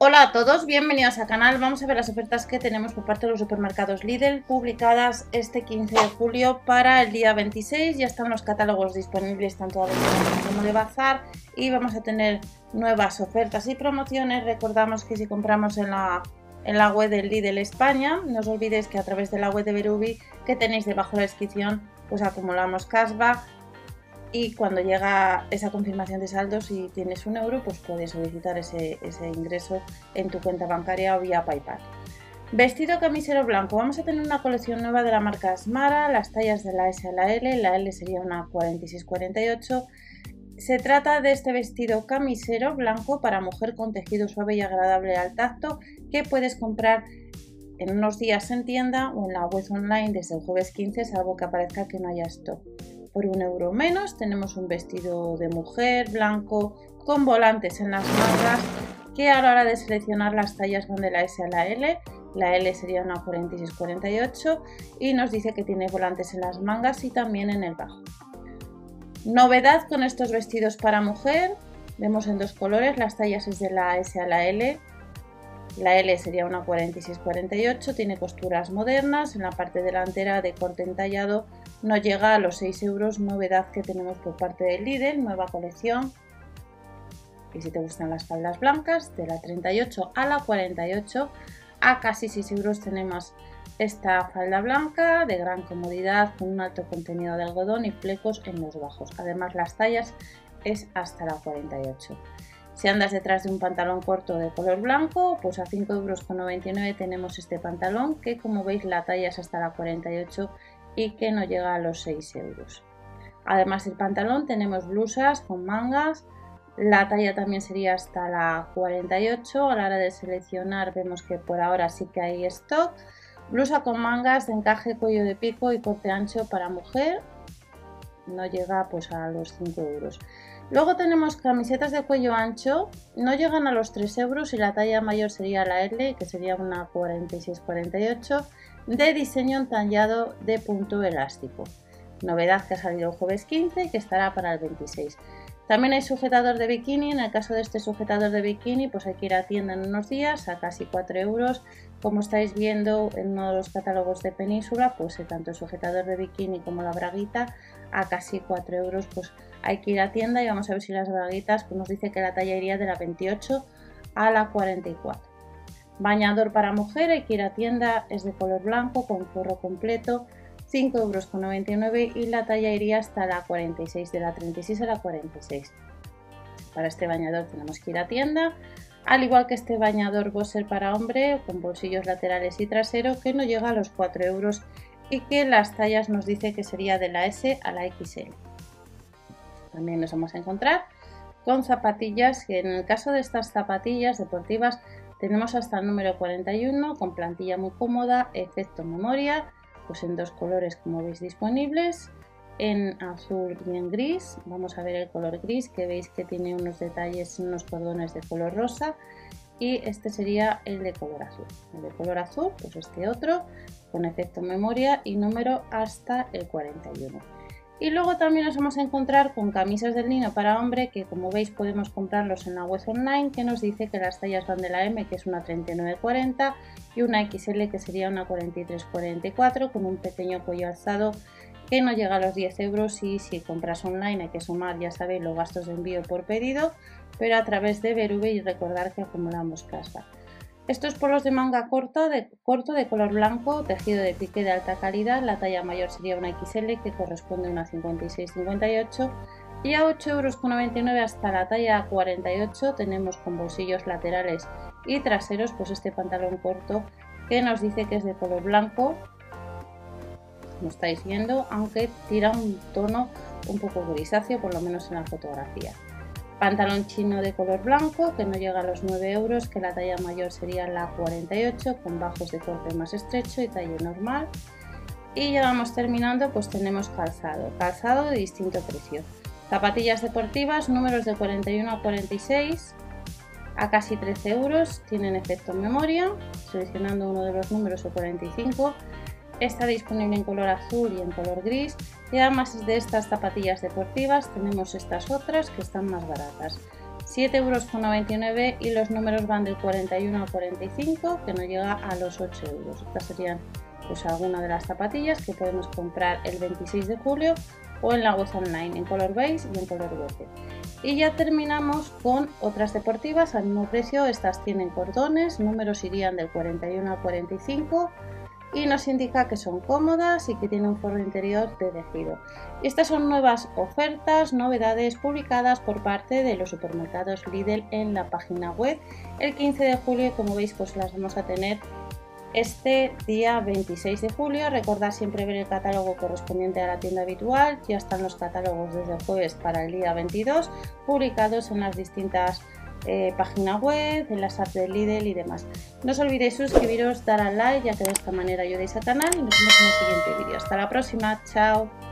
Hola a todos, bienvenidos al canal. Vamos a ver las ofertas que tenemos por parte de los supermercados Lidl publicadas este 15 de julio para el día 26. Ya están los catálogos disponibles tanto de como de bazar y vamos a tener nuevas ofertas y promociones. Recordamos que si compramos en la, en la web del Lidl España, no os olvidéis que a través de la web de Berubi que tenéis debajo de la descripción pues acumulamos cashback y cuando llega esa confirmación de saldo, si tienes un euro, pues puedes solicitar ese, ingreso en tu cuenta bancaria o vía PayPal. Vestido camisero blanco. Vamos a tener una colección nueva de la marca Asmara, las tallas de la S a la L, la L sería una 46-48. Se trata de este vestido camisero blanco para mujer con tejido suave y agradable al tacto que puedes comprar en unos días en tienda o en la web online desde el jueves 15, salvo que aparezca que no haya stock por un euro menos. Tenemos un vestido de mujer blanco con volantes en las mangas que a la hora de seleccionar las tallas van de la S a la L. La L sería una 46-48 y nos dice que tiene volantes en las mangas y también en el bajo. Novedad con estos vestidos para mujer, vemos en dos colores, las tallas es de la S a la L, la L sería una 46-48, tiene costuras modernas, en la parte delantera de corte entallado no llega a los 6 euros, novedad que tenemos por parte de Lidl, nueva colección. Y si te gustan las faldas blancas, de la 38 a la 48, a casi 6 euros tenemos esta falda blanca de gran comodidad con un alto contenido de algodón y flecos en los bajos. Además las tallas es hasta la 48. Si andas detrás de un pantalón corto de color blanco, pues a 5,99 euros tenemos este pantalón que como veis la talla es hasta la 48 y que no llega a los 6 euros. Además del pantalón tenemos blusas con mangas, la talla también sería hasta la 48, a la hora de seleccionar vemos que por ahora sí que hay stock. Blusa con mangas encaje, cuello de pico y corte ancho para mujer, no llega pues a los 5 euros. Luego tenemos camisetas de cuello ancho, no llegan a los 3 euros y la talla mayor sería la L, que sería una 46-48 de diseño entallado de punto elástico. Novedad que ha salido el jueves 15 y que estará para el 26. También hay sujetador de bikini. En el caso de este sujetador de bikini, pues hay que ir a tienda en unos días a casi 4 euros. Como estáis viendo en uno de los catálogos de Península, pues tanto el sujetador de bikini como la braguita a casi 4 euros. Pues hay que ir a tienda y vamos a ver si las braguitas, pues nos dice que la talla iría de la 28 a la 44. Bañador para mujer, hay que ir a tienda, es de color blanco con forro completo, 5,99 euros y la talla iría hasta la 46, de la 36 a la 46. Para este bañador tenemos que ir a tienda, al igual que este bañador Bosser para hombre con bolsillos laterales y trasero que no llega a los 4 euros y que las tallas nos dice que sería de la S a la XL. También nos vamos a encontrar con zapatillas que en el caso de estas zapatillas deportivas tenemos hasta el número 41 con plantilla muy cómoda, efecto memoria, pues en dos colores como veis disponibles, en azul y en gris. Vamos a ver el color gris que veis que tiene unos detalles, unos cordones de color rosa y este sería el de color azul. El de color azul, pues este otro con efecto memoria y número hasta el 41. Y luego también nos vamos a encontrar con camisas de lino para hombre que como veis podemos comprarlos en la web online que nos dice que las tallas van de la M que es una 39-40 y una XL que sería una 43-44 con un pequeño cuello alzado que no llega a los 10 euros y si compras online hay que sumar ya sabéis los gastos de envío por pedido pero a través de Berube y recordar que acumulamos casa. Estos polos de manga corta de, corto de color blanco, tejido de pique de alta calidad, la talla mayor sería una XL que corresponde a una 56-58 y a 8,99 euros hasta la talla 48 tenemos con bolsillos laterales y traseros pues este pantalón corto que nos dice que es de color blanco, como estáis viendo, aunque tira un tono un poco grisáceo por lo menos en la fotografía. Pantalón chino de color blanco que no llega a los 9 euros, que la talla mayor sería la 48 con bajos de corte más estrecho y talla normal. Y ya vamos terminando, pues tenemos calzado, calzado de distinto precio. Zapatillas deportivas, números de 41 a 46 a casi 13 euros, tienen efecto memoria, seleccionando uno de los números o 45 Está disponible en color azul y en color gris y además de estas zapatillas deportivas tenemos estas otras que están más baratas. 7,99€ y los números van del 41 al 45 que no llega a los 8 euros. Estas serían pues algunas de las zapatillas que podemos comprar el 26 de julio o en la web online en color beige y en color verde. Y ya terminamos con otras deportivas al mismo precio. Estas tienen cordones, números irían del 41 al 45 y nos indica que son cómodas y que tienen un forro interior de tejido. Estas son nuevas ofertas, novedades publicadas por parte de los supermercados Lidl en la página web. El 15 de julio, como veis, pues las vamos a tener este día 26 de julio. Recordad siempre ver el catálogo correspondiente a la tienda habitual. Ya están los catálogos desde el jueves para el día 22, publicados en las distintas eh, página web, en las apps de Lidl y demás. No os olvidéis suscribiros, dar al like, ya que de esta manera ayudéis al canal y nos vemos en el siguiente vídeo. Hasta la próxima, chao.